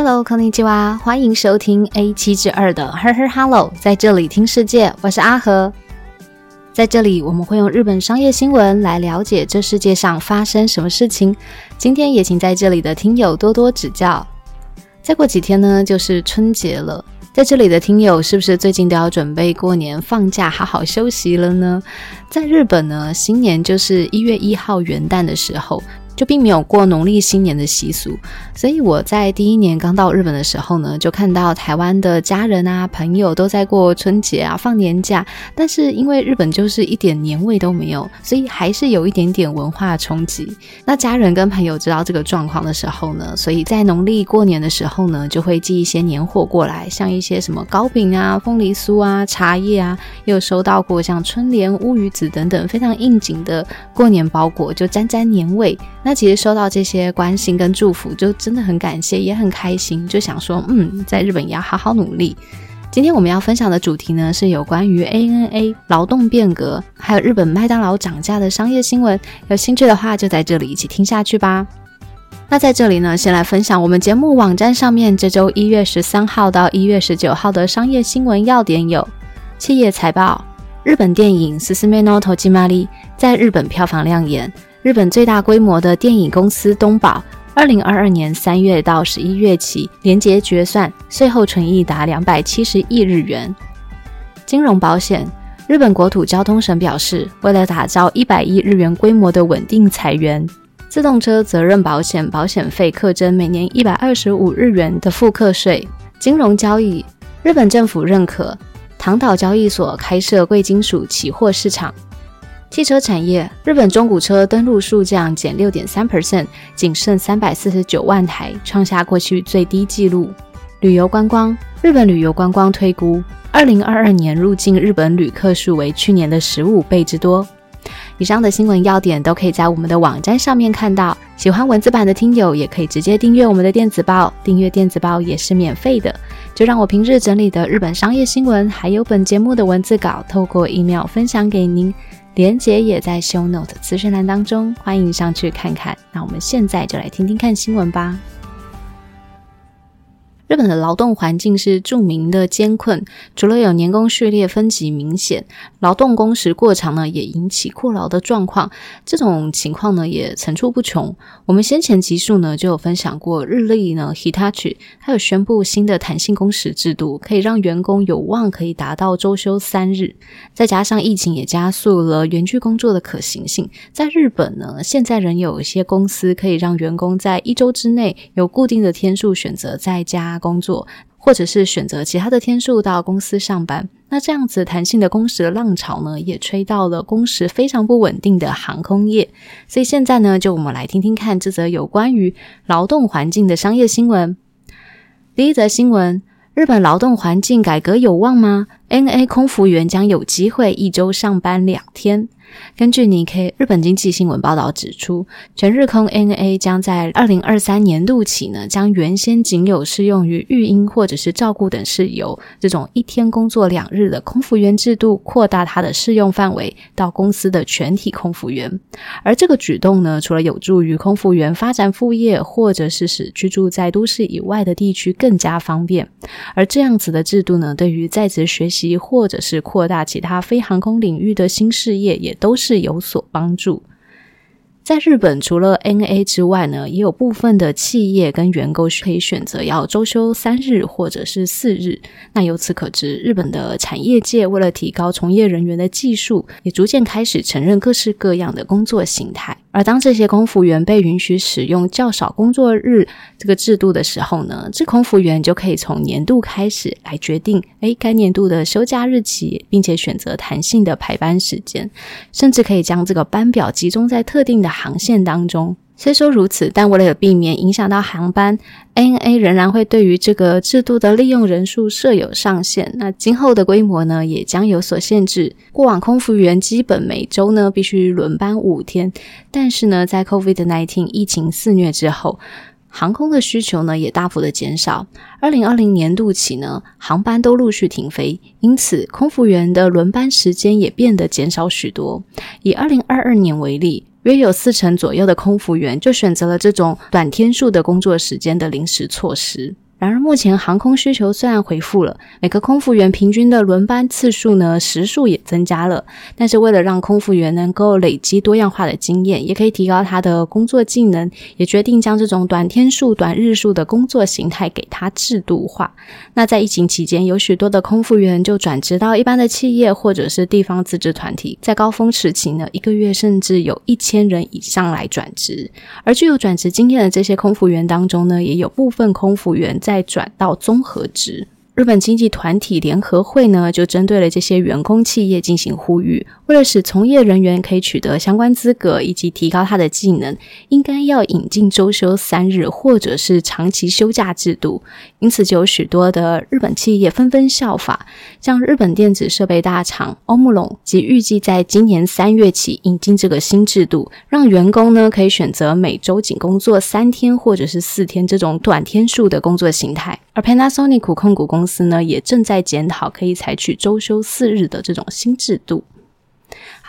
Hello，康尼基哇，欢迎收听 A 七至二的 Her Her Hello，在这里听世界，我是阿和。在这里，我们会用日本商业新闻来了解这世界上发生什么事情。今天也请在这里的听友多多指教。再过几天呢，就是春节了。在这里的听友，是不是最近都要准备过年放假，好好休息了呢？在日本呢，新年就是一月一号元旦的时候。就并没有过农历新年的习俗，所以我在第一年刚到日本的时候呢，就看到台湾的家人啊、朋友都在过春节啊、放年假，但是因为日本就是一点年味都没有，所以还是有一点点文化冲击。那家人跟朋友知道这个状况的时候呢，所以在农历过年的时候呢，就会寄一些年货过来，像一些什么糕饼啊、凤梨酥啊、茶叶啊，也有收到过像春联、乌鱼子等等非常应景的过年包裹，就沾沾年味。那其实收到这些关心跟祝福，就真的很感谢，也很开心，就想说，嗯，在日本也要好好努力。今天我们要分享的主题呢，是有关于 ANA 劳动变革，还有日本麦当劳涨价的商业新闻。有兴趣的话，就在这里一起听下去吧。那在这里呢，先来分享我们节目网站上面这周一月十三号到一月十九号的商业新闻要点有：企业财报，日本电影《s s m e n o t o j i m a r i 在日本票房亮眼。日本最大规模的电影公司东宝，二零二二年三月到十一月起，连结决算，税后纯益达两百七十亿日元。金融保险，日本国土交通省表示，为了打造一百亿日元规模的稳定裁员，自动车责任保险保险费课征每年一百二十五日元的复课税。金融交易，日本政府认可唐岛交易所开设贵金属期货市场。汽车产业，日本中古车登录数降减六点三 percent，仅剩三百四十九万台，创下过去最低纪录。旅游观光，日本旅游观光推估，二零二二年入境日本旅客数为去年的十五倍之多。以上的新闻要点都可以在我们的网站上面看到。喜欢文字版的听友也可以直接订阅我们的电子报，订阅电子报也是免费的。就让我平日整理的日本商业新闻，还有本节目的文字稿，透过 email 分享给您。连杰也在 Show Note 资讯栏当中，欢迎上去看看。那我们现在就来听听看新闻吧。日本的劳动环境是著名的艰困，除了有年功序列分级明显，劳动工时过长呢，也引起过劳的状况。这种情况呢，也层出不穷。我们先前集数呢就有分享过，日立呢 Hitachi 它有宣布新的弹性工时制度，可以让员工有望可以达到周休三日。再加上疫情也加速了远距工作的可行性，在日本呢，现在仍有一些公司可以让员工在一周之内有固定的天数选择在家。工作，或者是选择其他的天数到公司上班，那这样子弹性的工时浪潮呢，也吹到了工时非常不稳定的航空业。所以现在呢，就我们来听听看这则有关于劳动环境的商业新闻。第一则新闻：日本劳动环境改革有望吗？NA 空服员将有机会一周上班两天。根据 Nikkei 日本经济新闻报道指出，全日空 N.A. 将在二零二三年度起呢，将原先仅有适用于育婴或者是照顾等事由这种一天工作两日的空服员制度，扩大它的适用范围到公司的全体空服员。而这个举动呢，除了有助于空服员发展副业，或者是使居住在都市以外的地区更加方便，而这样子的制度呢，对于在职学习或者是扩大其他非航空领域的新事业也。都是有所帮助。在日本，除了 NA 之外呢，也有部分的企业跟员工可以选择要周休三日或者是四日。那由此可知，日本的产业界为了提高从业人员的技术，也逐渐开始承认各式各样的工作形态。而当这些空服员被允许使用较少工作日这个制度的时候呢，这空服员就可以从年度开始来决定，诶，该年度的休假日期，并且选择弹性的排班时间，甚至可以将这个班表集中在特定的航线当中。虽说如此，但为了避免影响到航班，ANA 仍然会对于这个制度的利用人数设有上限。那今后的规模呢，也将有所限制。过往空服员基本每周呢必须轮班五天，但是呢，在 COVID-19 疫情肆虐之后，航空的需求呢也大幅的减少。二零二零年度起呢，航班都陆续停飞，因此空服员的轮班时间也变得减少许多。以二零二二年为例。约有四成左右的空服员就选择了这种短天数的工作时间的临时措施。然而，目前航空需求虽然恢复了，每个空服员平均的轮班次数呢，时数也增加了。但是，为了让空服员能够累积多样化的经验，也可以提高他的工作技能，也决定将这种短天数、短日数的工作形态给他制度化。那在疫情期间，有许多的空服员就转职到一般的企业或者是地方自治团体，在高峰时期呢，一个月甚至有一千人以上来转职。而具有转职经验的这些空服员当中呢，也有部分空服员。再转到综合值。日本经济团体联合会呢，就针对了这些员工企业进行呼吁，为了使从业人员可以取得相关资格以及提高他的技能，应该要引进周休三日或者是长期休假制度。因此，就有许多的日本企业纷纷效法，像日本电子设备大厂欧姆龙，即预计在今年三月起引进这个新制度，让员工呢可以选择每周仅工作三天或者是四天这种短天数的工作形态。而 Panasonic 控股公司呢，也正在检讨可以采取周休四日的这种新制度。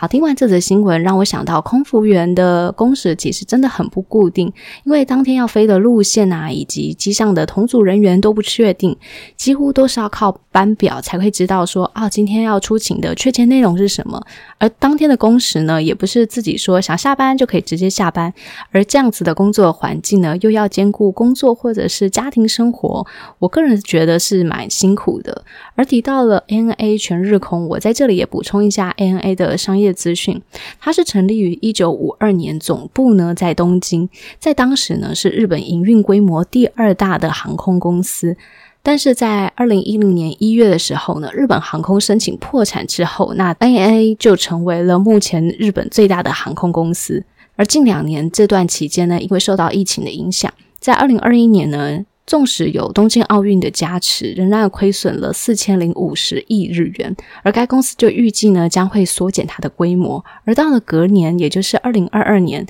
好，听完这则新闻，让我想到空服员的工时其实真的很不固定，因为当天要飞的路线啊，以及机上的同组人员都不确定，几乎都是要靠班表才会知道说啊，今天要出勤的确切内容是什么。而当天的工时呢，也不是自己说想下班就可以直接下班，而这样子的工作环境呢，又要兼顾工作或者是家庭生活，我个人觉得是蛮辛苦的。而提到了 ANA 全日空，我在这里也补充一下 ANA 的商业业。资讯，它是成立于一九五二年，总部呢在东京，在当时呢是日本营运规模第二大的航空公司。但是在二零一零年一月的时候呢，日本航空申请破产之后，那 ANA 就成为了目前日本最大的航空公司。而近两年这段期间呢，因为受到疫情的影响，在二零二一年呢。纵使有东京奥运的加持，仍然亏损了四千零五十亿日元，而该公司就预计呢将会缩减它的规模，而到了隔年，也就是二零二二年。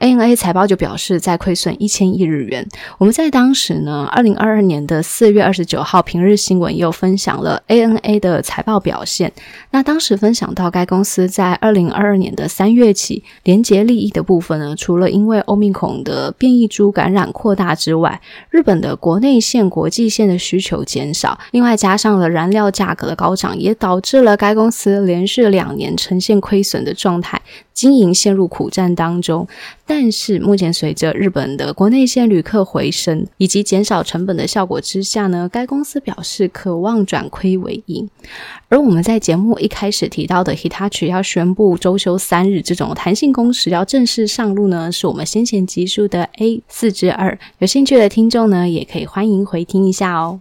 ANA 财报就表示在亏损一千亿日元。我们在当时呢，二零二二年的四月二十九号平日新闻又分享了 ANA 的财报表现。那当时分享到该公司在二零二二年的三月起，连结利益的部分呢，除了因为欧米孔的变异株感染扩大之外，日本的国内线、国际线的需求减少，另外加上了燃料价格的高涨，也导致了该公司连续两年呈现亏损的状态。经营陷入苦战当中，但是目前随着日本的国内线旅客回升以及减少成本的效果之下呢，该公司表示渴望转亏为盈。而我们在节目一开始提到的 Hitachi 要宣布周休三日这种弹性工时要正式上路呢，是我们先前集数的 A 四之二。有兴趣的听众呢，也可以欢迎回听一下哦。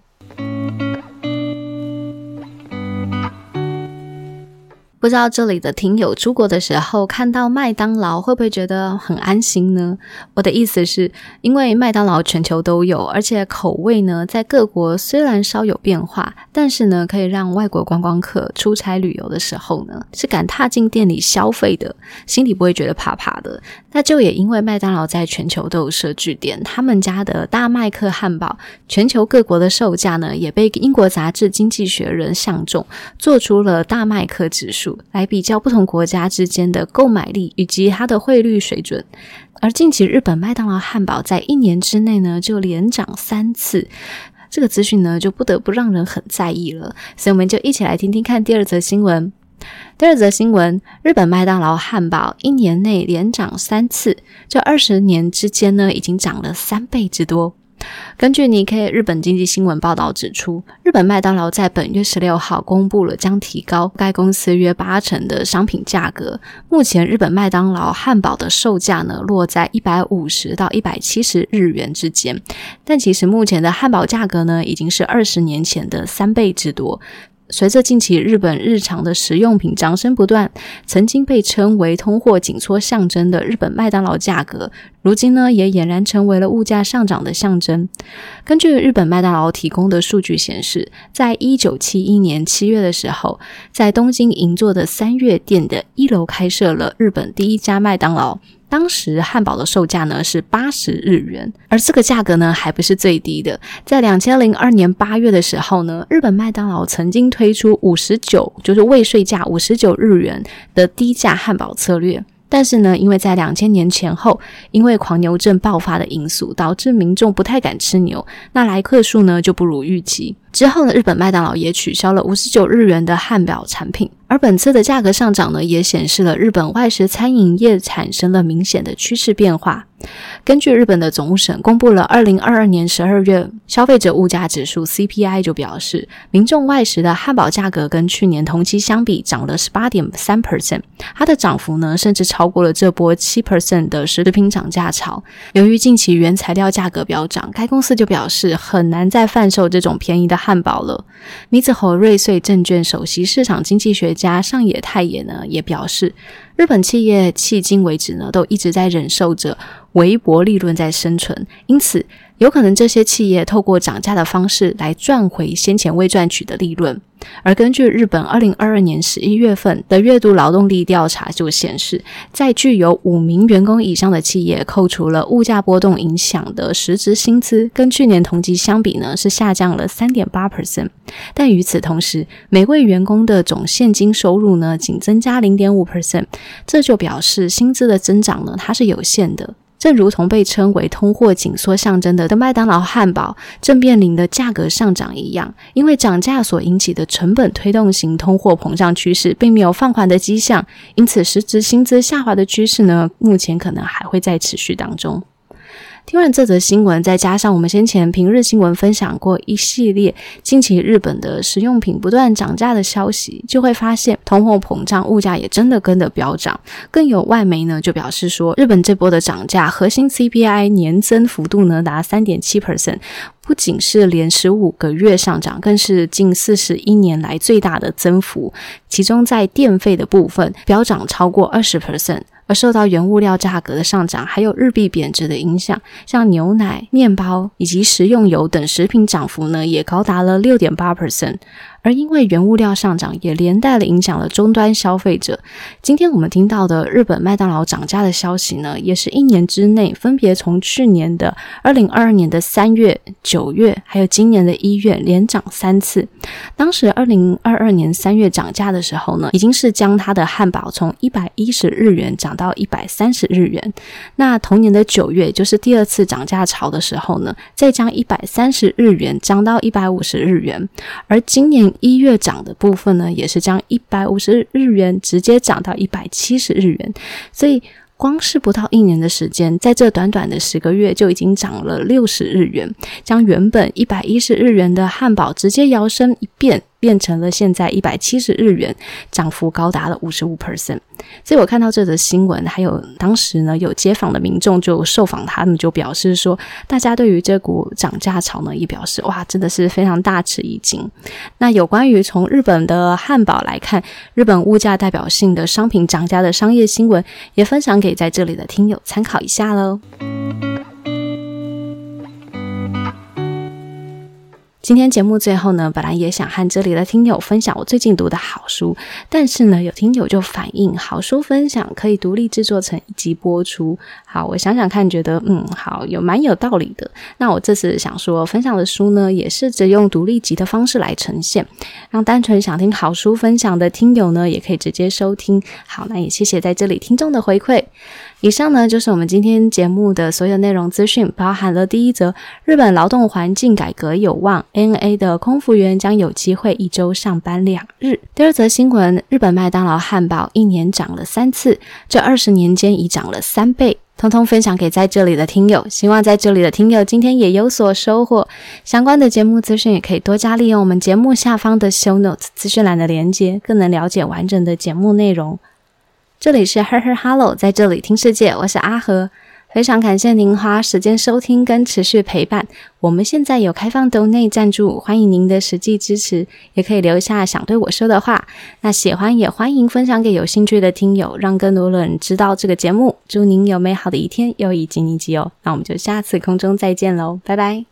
不知道这里的听友出国的时候看到麦当劳会不会觉得很安心呢？我的意思是，因为麦当劳全球都有，而且口味呢在各国虽然稍有变化，但是呢可以让外国观光客出差旅游的时候呢是敢踏进店里消费的，心里不会觉得怕怕的。那就也因为麦当劳在全球都有设据点，他们家的大麦克汉堡，全球各国的售价呢也被英国杂志《经济学人》相中，做出了大麦克指数。来比较不同国家之间的购买力以及它的汇率水准，而近期日本麦当劳汉堡在一年之内呢就连涨三次，这个资讯呢就不得不让人很在意了。所以我们就一起来听听看第二则新闻。第二则新闻：日本麦当劳汉堡一年内连涨三次，这二十年之间呢已经涨了三倍之多。根据尼 K 日本经济新闻报道指出，日本麦当劳在本月十六号公布了将提高该公司约八成的商品价格。目前，日本麦当劳汉堡的售价呢落在一百五十到一百七十日元之间，但其实目前的汉堡价格呢已经是二十年前的三倍之多。随着近期日本日常的食用品涨声不断，曾经被称为通货紧缩象征的日本麦当劳价格，如今呢也俨然成为了物价上涨的象征。根据日本麦当劳提供的数据显示，在一九七一年七月的时候，在东京银座的三月店的一楼开设了日本第一家麦当劳。当时汉堡的售价呢是八十日元，而这个价格呢还不是最低的。在两千零二年八月的时候呢，日本麦当劳曾经推出五十九，就是未税价五十九日元的低价汉堡策略。但是呢，因为在两千年前后，因为狂牛症爆发的因素，导致民众不太敢吃牛，那来客数呢就不如预期。之后呢，日本麦当劳也取消了五十九日元的汉堡产品，而本次的价格上涨呢，也显示了日本外食餐饮业产生了明显的趋势变化。根据日本的总务省公布了二零二二年十二月消费者物价指数 CPI，就表示民众外食的汉堡价格跟去年同期相比涨了十八点三 percent，它的涨幅呢甚至超过了这波七 percent 的食品涨价潮。由于近期原材料价格飙涨，该公司就表示很难再贩售这种便宜的汉堡了。米子侯瑞穗证券首席市场经济学家上野太也呢也表示。日本企业迄今为止呢，都一直在忍受着微薄利润在生存，因此有可能这些企业透过涨价的方式来赚回先前未赚取的利润。而根据日本二零二二年十一月份的月度劳动力调查就显示，在具有五名员工以上的企业，扣除了物价波动影响的实质薪资，跟去年同期相比呢，是下降了三点八 percent。但与此同时，每位员工的总现金收入呢，仅增加零点五 percent，这就表示薪资的增长呢，它是有限的。正如同被称为通货紧缩象征的麦当劳汉堡正面临的价格上涨一样，因为涨价所引起的成本推动型通货膨胀趋势并没有放缓的迹象，因此实质薪资下滑的趋势呢，目前可能还会在持续当中。听完这则新闻，再加上我们先前平日新闻分享过一系列近期日本的食用品不断涨价的消息，就会发现通货膨胀，物价也真的跟着飙涨。更有外媒呢就表示说，日本这波的涨价，核心 CPI 年增幅度呢达三点七 percent，不仅是连十五个月上涨，更是近四十一年来最大的增幅。其中在电费的部分飙涨超过二十 percent。而受到原物料价格的上涨，还有日币贬值的影响，像牛奶、面包以及食用油等食品涨幅呢，也高达了六点八 percent。而因为原物料上涨，也连带了影响了终端消费者。今天我们听到的日本麦当劳涨价的消息呢，也是一年之内分别从去年的二零二二年的三月、九月，还有今年的一月连涨三次。当时二零二二年三月涨价的时候呢，已经是将它的汉堡从一百一十日元涨到一百三十日元。那同年的九月，就是第二次涨价潮的时候呢，再将一百三十日元涨到一百五十日元。而今年一月涨的部分呢，也是将一百五十日元直接涨到一百七十日元，所以光是不到一年的时间，在这短短的十个月就已经涨了六十日元，将原本一百一十日元的汉堡直接摇身一变。变成了现在一百七十日元，涨幅高达了五十五 percent。所以我看到这则新闻，还有当时呢有街访的民众就受访，他们就表示说，大家对于这股涨价潮呢，也表示哇，真的是非常大吃一惊。那有关于从日本的汉堡来看，日本物价代表性的商品涨价的商业新闻，也分享给在这里的听友参考一下喽。今天节目最后呢，本来也想和这里的听友分享我最近读的好书，但是呢，有听友就反映好书分享可以独立制作成一集播出。好，我想想看，觉得嗯，好，有蛮有道理的。那我这次想说分享的书呢，也试着用独立集的方式来呈现，让单纯想听好书分享的听友呢，也可以直接收听。好，那也谢谢在这里听众的回馈。以上呢就是我们今天节目的所有内容资讯，包含了第一则日本劳动环境改革有望，N A 的空服员将有机会一周上班两日；第二则新闻，日本麦当劳汉堡一年涨了三次，这二十年间已涨了三倍，通通分享给在这里的听友，希望在这里的听友今天也有所收获。相关的节目资讯也可以多加利用我们节目下方的 Show Notes 资讯栏的连接，更能了解完整的节目内容。这里是 Her Her Hello，在这里听世界，我是阿和，非常感谢您花时间收听跟持续陪伴。我们现在有开放 Donate 赞助，欢迎您的实际支持，也可以留下想对我说的话。那喜欢也欢迎分享给有兴趣的听友，让更多人知道这个节目。祝您有美好的一天，又一吉尼吉哦！那我们就下次空中再见喽，拜拜。